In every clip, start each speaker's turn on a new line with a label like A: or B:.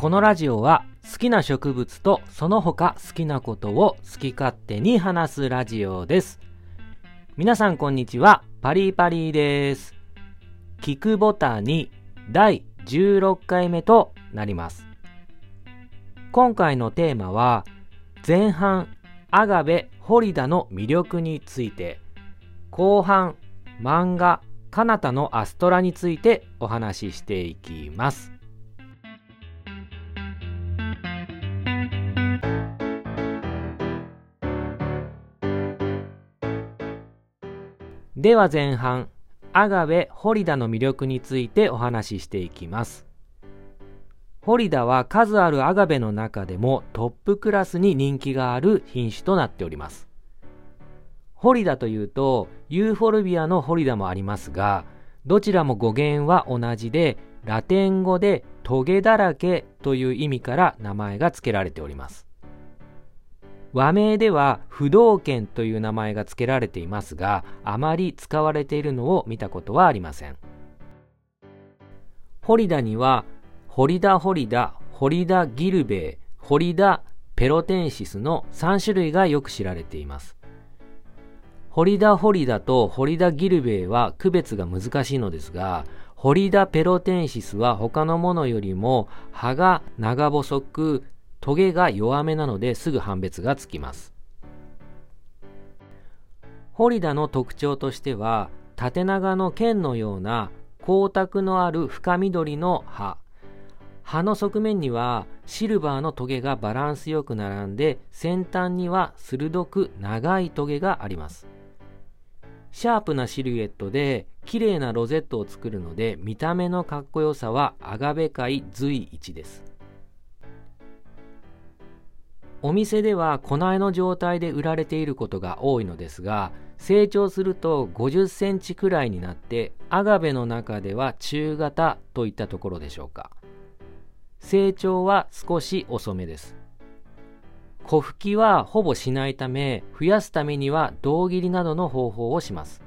A: このラジオは好きな植物とその他好きなことを好き勝手に話すラジオです。皆さんこんにちは、パリパリです。聞くボタンに第16回目となります。今回のテーマは前半アガベ・ホリダの魅力について後半漫画カナタのアストラについてお話ししていきます。では前半アガベ・ホリダの魅力についてお話ししていきます。ホリダは数あるアガベの中でもトップクラスに人気がある品種となっております。ホリダというとユーフォルビアのホリダもありますがどちらも語源は同じでラテン語でトゲだらけという意味から名前が付けられております和名では不動犬という名前が付けられていますがあまり使われているのを見たことはありません。ホリダにはホリダホリダホリダギルベイホリダペロテンシスの3種類がよく知られています。ホリダホリダとホリダギルベイは区別が難しいのですが、ホリダペロテンシスは他のものよりも葉が長細く、トゲが弱めなのですぐ判別がつきます。ホリダの特徴としては、縦長の剣のような光沢のある深緑の葉。葉の側面にはシルバーのトゲがバランスよく並んで先端には鋭く長いトゲがあります。シャープなシルエットで綺麗なロゼットを作るので見た目のかっこよさはアガベ界随一ですお店では粉絵の状態で売られていることが多いのですが成長すると50センチくらいになってアガベの中では中型といったところでしょうか。成長は少し遅めです。小吹きはほぼしないため増やすためには胴切りなどの方法をします。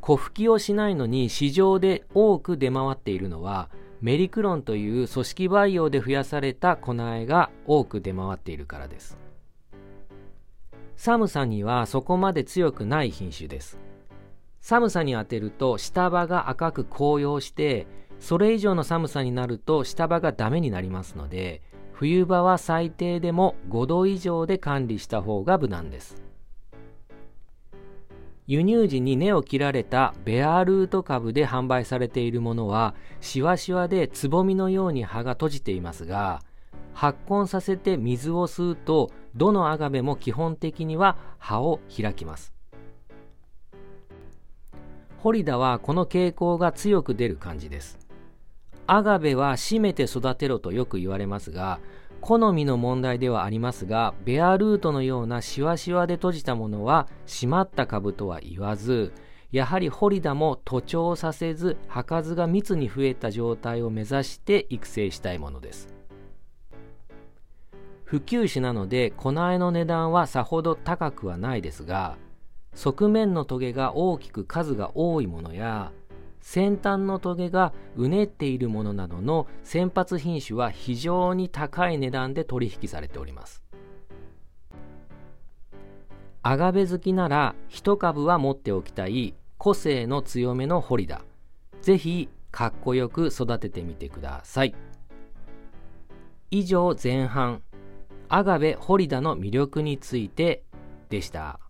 A: 小吹きをしないのに市場で多く出回っているのはメリクロンという組織培養で増やされた粉絵が多く出回っているからです。寒さにはそこまで強くない品種です。寒さに当てると下葉が赤く紅葉してそれ以上の寒さになると下葉がダメになりますので冬場は最低でも5度以上で管理した方が無難です。輸入時に根を切られたベアルート株で販売されているものはしわしわでつぼみのように葉が閉じていますが発根させて水を吸うとどのアガベも基本的には葉を開きます。ホリダはこの傾向が強く出る感じです。アガベは締めて育てろとよく言われますが好みの問題ではありますがベアルートのようなシワシワで閉じたものは締まった株とは言わずやはりホリダも徒長させず葉数が密に増えた状態を目指して育成したいものです。普及種なので粉絵の値段はさほど高くはないですが側面のトゲが大きく数が多いものや先端のトゲがうねっているものなどの先発品種は非常に高い値段で取引されております。アガベ好きなら一株は持っておきたい個性の強めのホリダぜひかっこよく育ててみてください。以上前半アガベホリダの魅力についてでした。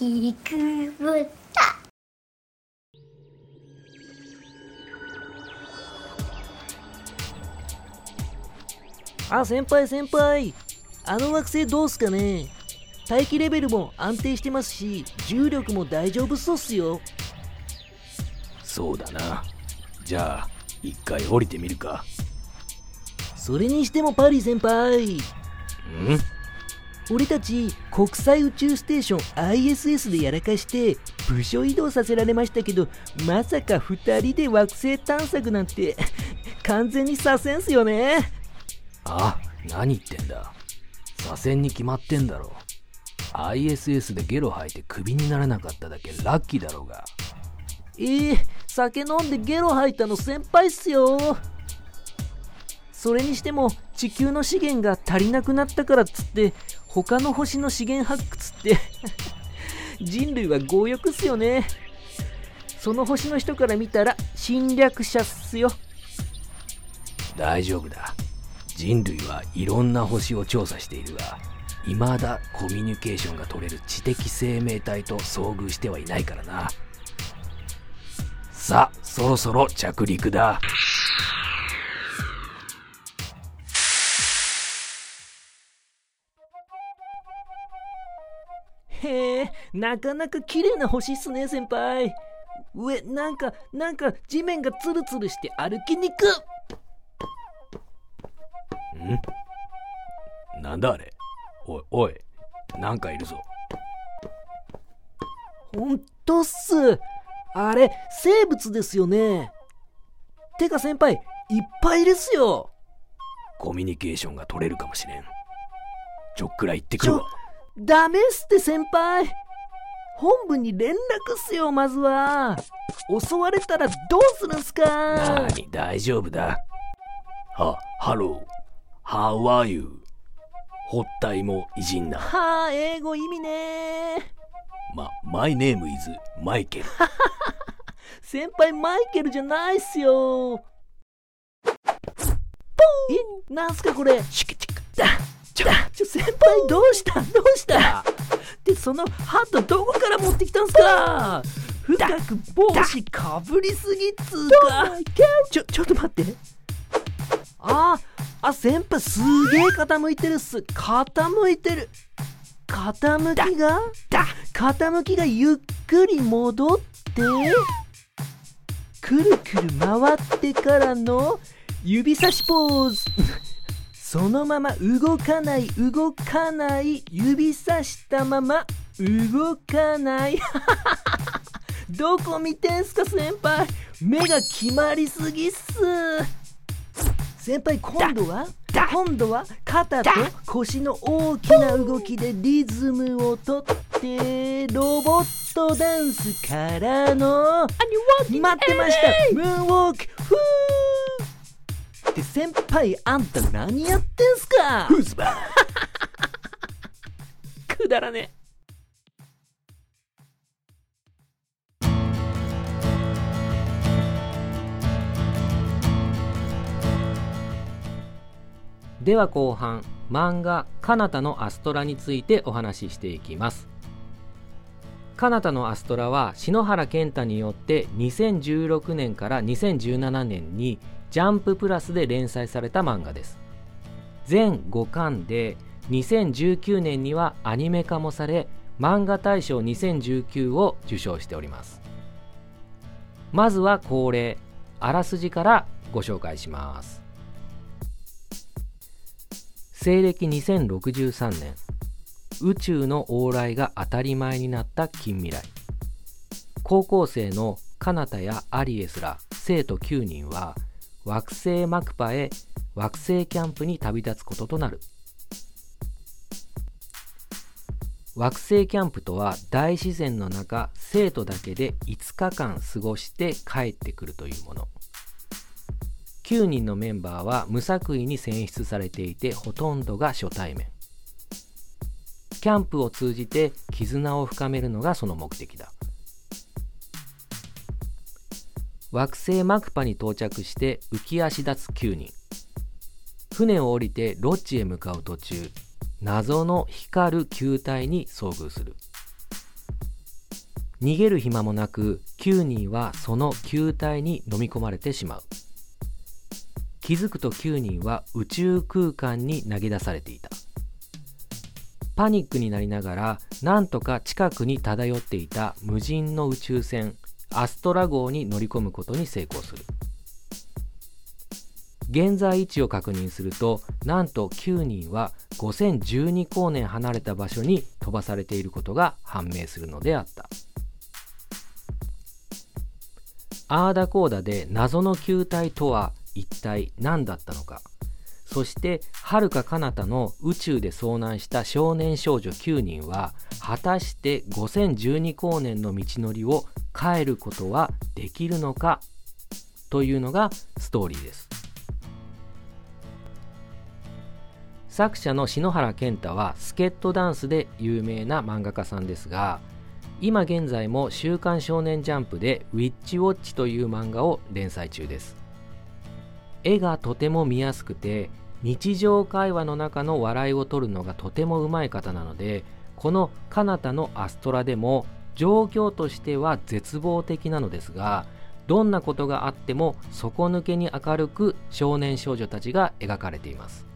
B: ちくぶた
C: あ、先輩先輩。あの惑星どうすかね大気レベルも安定してますし、重力も大丈夫そうっすよ。
D: そうだな。じゃあ、一回降りてみるか。
C: それにしてもパリ先輩。
D: ん？
C: 俺たち国際宇宙ステーション ISS でやらかして部署移動させられましたけどまさか2人で惑星探索なんて 完全に左遷っすよね
D: あ、何言ってんだ。左遷に決まってんだろ。ISS でゲロ吐いてクビにならなかっただけラッキーだろうが
C: えー、酒飲んでゲロ吐いたの先輩っすよそれにしても地球の資源が足りなくなったからっつって他の星の資源発掘って人類は強欲っすよね。その星の人から見たら侵略者っすよ。
D: 大丈夫だ。人類はいろんな星を調査しているが未だコミュニケーションが取れる知的生命体と遭遇してはいないからな。さあそろそろ着陸だ。
C: なかなか綺麗な星っすね先輩。上なんかなんか地面がツルツルして歩きにく
D: ん？なんだあれ？おいおいなんかいるぞ。
C: ほんとっす。あれ生物ですよね。てか先輩いっぱいですよ。
D: コミュニケーションが取れるかもしれん。ちょっくら行ってくるわ。
C: ダメっすって先輩本部に連絡っすよまずは。襲われたらどうするんすか？
D: なに大丈夫だ。は、ハロー。How are you? ホッタイも偉人な。
C: はあ英語意味ね。
D: ま、マイネームイズマイケル
C: 先輩マイケルじゃないっすよ。ポーえなんすかこれ？
D: チクチク。
C: ちょちょ先輩どうした？どうした？でそのハットどこから持ってきたんすか？深く帽子かぶりすぎっつうかちょちょっと待って。ああ先輩すげえ傾いてるっす。傾いてる。傾きが？傾きがゆっくり戻ってくるくる回ってからの指差しポーズそのまま動かない動かない指さしたまま動かない。どこ見てんすか先輩。目が決まりすぎっす。先輩今度は？今度は肩と腰の大きな動きでリズムをとってロボットダンスからの待ってました。ムーンウォーク。フーって先輩あんた何やってんすか？くだらね
A: では後半漫画「カナタのアストラ」についてお話ししていきます。カナタのアストラは篠原健太によって2016年から2017年にジャンププラスで連載された漫画です。全5巻で2019年にはアニメ化もされ漫画大賞2019を受賞しております。まずは恒例あらすじからご紹介します。西暦2063年宇宙の往来が当たり前になった近未来。高校生のカナタやアリエスら生徒9人は惑星マクパへ惑星キャンプに旅立つこととなる。惑星キャンプとは大自然の中生徒だけで5日間過ごして帰ってくるというもの。9人のメンバーは無作為に選出されていてほとんどが初対面。キャンプを通じて絆を深めるのがその目的だ。惑星マクパに到着して浮き足立つ9人。船を降りてロッジへ向かう途中謎の光る球体に遭遇する。逃げる暇もなく9人はその球体に飲み込まれてしまう。気づくと9人は宇宙空間に投げ出されていた。パニックになりながらなんとか近くに漂っていた無人の宇宙船アストラ号に乗り込むことに成功する。現在位置を確認するとなんと9人は5012光年離れた場所に飛ばされていることが判明するのであった。アーダコーダで謎の球体とは一体何だったのか。そして遥か彼方の宇宙で遭難した少年少女9人は果たして5012光年の道のりを変えることはできるのかというのがストーリーです。作者の篠原健太はスケットダンスで有名な漫画家さんですが今現在も「週刊少年ジャンプ」で「ウィッチウォッチ」という漫画を連載中です。絵がとても見やすくて日常会話の中の笑いを取るのがとてもうまい方なのでこの「彼方のアストラ」でも状況としては絶望的なのですがどんなことがあっても底抜けに明るく少年少女たちが描かれています。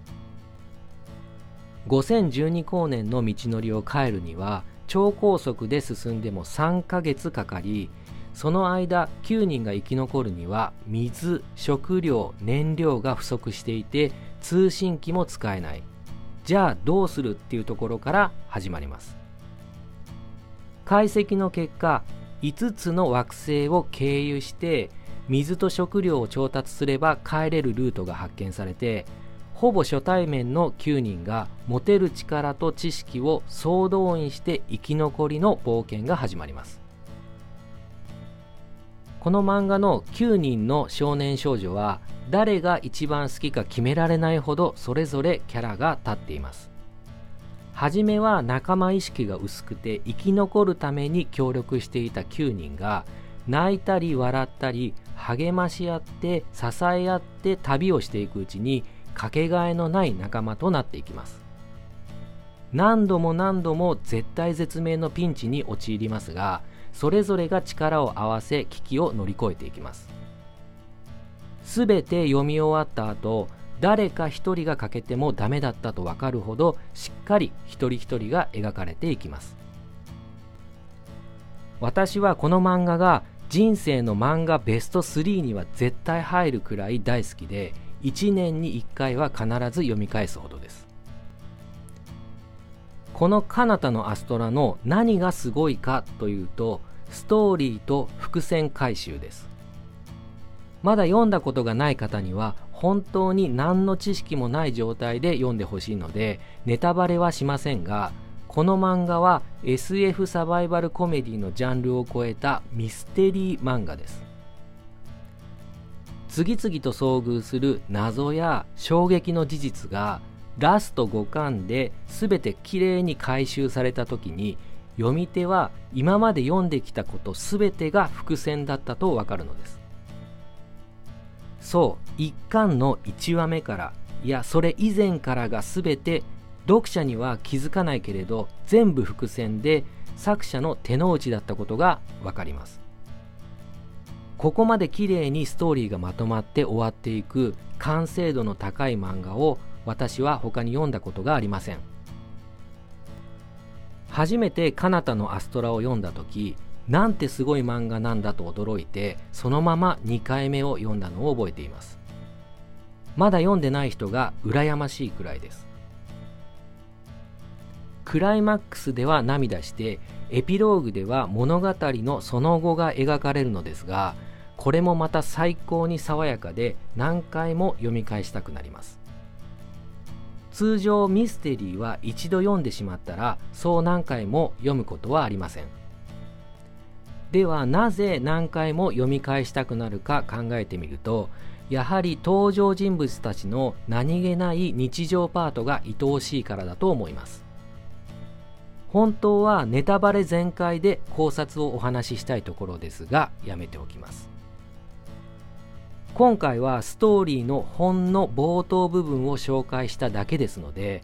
A: 5012光年の道のりを帰るには超高速で進んでも3ヶ月かかりその間9人が生き残るには水食料燃料が不足していて通信機も使えない。じゃあどうするっていうところから始まります。解析の結果5つの惑星を経由して水と食料を調達すれば帰れるルートが発見されてほぼ初対面の9人が持てる力と知識を総動員して生き残りの冒険が始まります。この漫画の9人の少年少女は誰が一番好きか決められないほどそれぞれキャラが立っています。初めは仲間意識が薄くて生き残るために協力していた9人が泣いたり笑ったり励まし合って支え合って旅をしていくうちにかけがえのない仲間となっていきます。何度も何度も絶対絶命のピンチに陥りますがそれぞれが力を合わせ危機を乗り越えていきます。すべて読み終わった後誰か一人が欠けてもダメだったと分かるほどしっかり一人一人が描かれていきます。私はこの漫画が人生の漫画ベスト3には絶対入るくらい大好きで1年に1回は必ず読み返すほどです。この「彼方のアストラ」の何がすごいかというとストーリーと伏線回収です。まだ読んだことがない方には本当に何の知識もない状態で読んでほしいのでネタバレはしませんがこの漫画は SF サバイバルコメディのジャンルを超えたミステリー漫画です。次々と遭遇する謎や衝撃の事実がラスト5巻で全てきれいに回収された時に読み手は今まで読んできたこと全てが伏線だったとわかるのです。そう1巻の1話目からいやそれ以前からが全て読者には気づかないけれど全部伏線で作者の手の内だったことがわかります。ここまで綺麗にストーリーがまとまって終わっていく完成度の高い漫画を私は他に読んだことがありません。初めて「彼方のアストラ」を読んだ時なんてすごい漫画なんだと驚いてそのまま2回目を読んだのを覚えています。まだ読んでない人が羨ましいくらいです。クライマックスでは涙してエピローグでは物語のその後が描かれるのですがこれもまた最高に爽やかで何回も読み返したくなります。通常ミステリーは一度読んでしまったらそう何回も読むことはありません。ではなぜ何回も読み返したくなるか考えてみるとやはり登場人物たちの何気ない日常パートが愛おしいからだと思います。本当はネタバレ全開で考察をお話ししたいところですがやめておきます。今回はストーリーのほんの冒頭部分を紹介しただけですので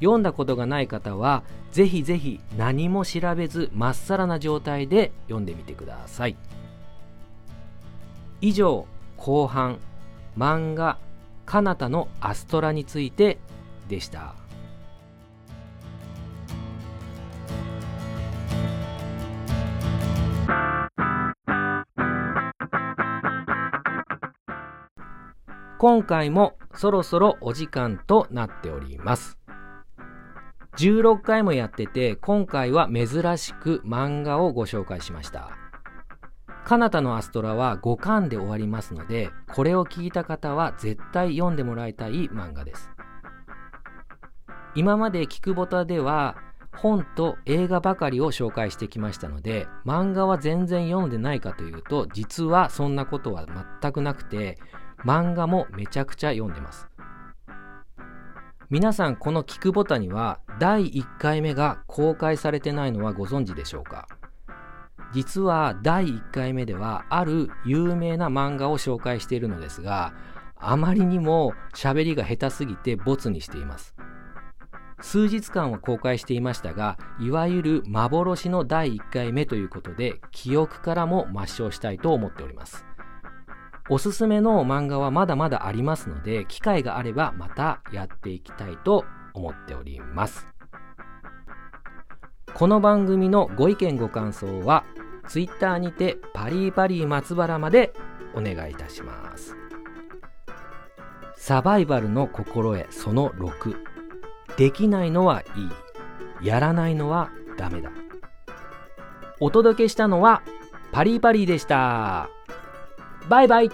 A: 読んだことがない方はぜひぜひ何も調べずまっさらな状態で読んでみてください。以上後半漫画「かなたのアストラ」についてでした。今回もそろそろお時間となっております。16回もやってて今回は珍しく漫画をご紹介しました。カナタのアストラは5巻で終わりますのでこれを聞いた方は絶対読んでもらいたい漫画です。今までキクボタでは本と映画ばかりを紹介してきましたので漫画は全然読んでないかというと実はそんなことは全くなくて漫画もめちゃくちゃ読んでます。皆さんこのキクボタには第1回目が公開されてないのはご存知でしょうか？実は第1回目ではある有名な漫画を紹介しているのですがあまりにも喋りが下手すぎてボツにしています。数日間は公開していましたがいわゆる幻の第1回目ということで記憶からも抹消したいと思っております。おすすめの漫画はまだまだありますので機会があればまたやっていきたいと思っております。この番組のご意見ご感想は Twitter にてパリパリ松原までお願いいたします。サバイバルの心得その6できないのはいい。やらないのはダメだ。お届けしたのはパリパリでした。バイバイ